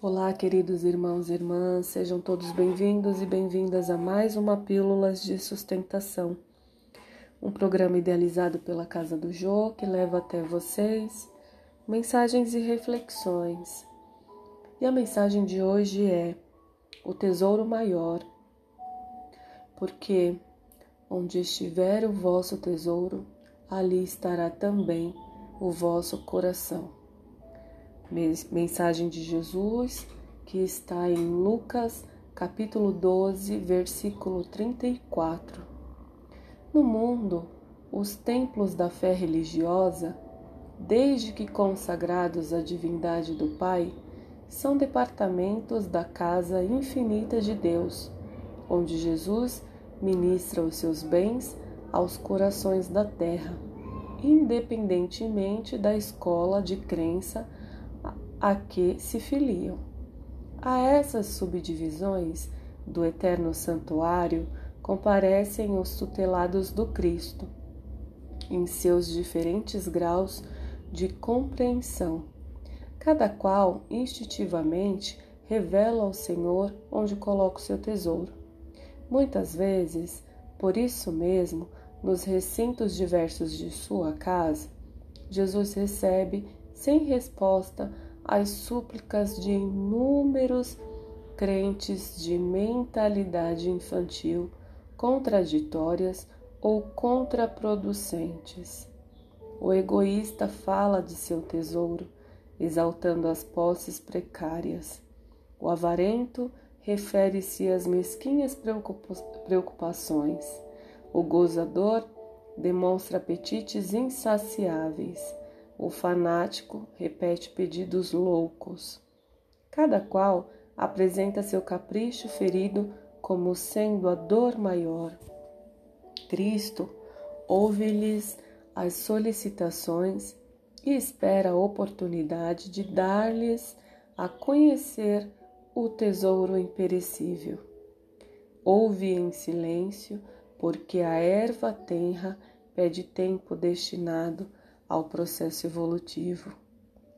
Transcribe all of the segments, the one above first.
Olá, queridos irmãos e irmãs, sejam todos bem-vindos e bem-vindas a mais uma Pílulas de Sustentação, um programa idealizado pela Casa do Jô que leva até vocês mensagens e reflexões. E a mensagem de hoje é: o tesouro maior. Porque onde estiver o vosso tesouro, ali estará também o vosso coração. Mensagem de Jesus que está em Lucas capítulo 12, versículo 34. No mundo, os templos da fé religiosa, desde que consagrados à divindade do Pai, são departamentos da casa infinita de Deus, onde Jesus ministra os seus bens aos corações da terra, independentemente da escola de crença a que se filiam. A essas subdivisões do eterno santuário comparecem os tutelados do Cristo, em seus diferentes graus de compreensão. Cada qual, instintivamente, revela ao Senhor onde coloca o seu tesouro. Muitas vezes, por isso mesmo, nos recintos diversos de sua casa, Jesus recebe, sem resposta, as súplicas de inúmeros crentes de mentalidade infantil contraditórias ou contraproducentes. O egoísta fala de seu tesouro, exaltando as posses precárias. O avarento refere-se às mesquinhas preocupações. O gozador demonstra apetites insaciáveis. O fanático repete pedidos loucos. Cada qual apresenta seu capricho ferido como sendo a dor maior. Cristo ouve-lhes as solicitações e espera a oportunidade de dar-lhes a conhecer o tesouro imperecível. Ouve em silêncio, porque a erva tenra pede tempo destinado ao processo evolutivo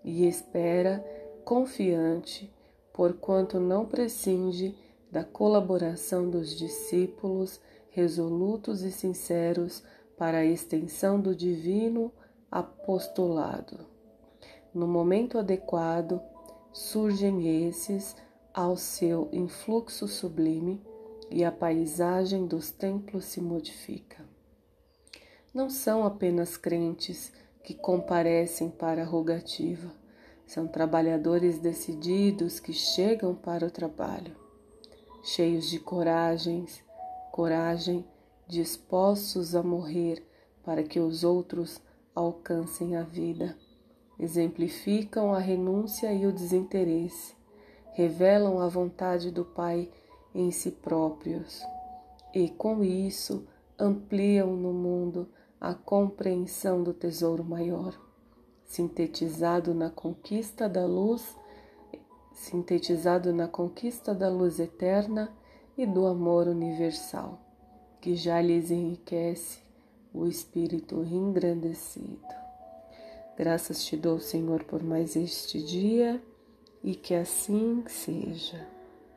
e espera confiante, porquanto não prescinde da colaboração dos discípulos resolutos e sinceros para a extensão do divino apostolado. No momento adequado, surgem esses ao seu influxo sublime e a paisagem dos templos se modifica. Não são apenas crentes que comparecem para a rogativa. São trabalhadores decididos que chegam para o trabalho, cheios de coragens, coragem, dispostos a morrer para que os outros alcancem a vida. Exemplificam a renúncia e o desinteresse, revelam a vontade do Pai em si próprios e, com isso, ampliam no mundo a compreensão do tesouro maior, sintetizado na conquista da luz, sintetizado na conquista da luz eterna e do amor universal, que já lhes enriquece o espírito engrandecido. Graças te dou, Senhor, por mais este dia e que assim seja.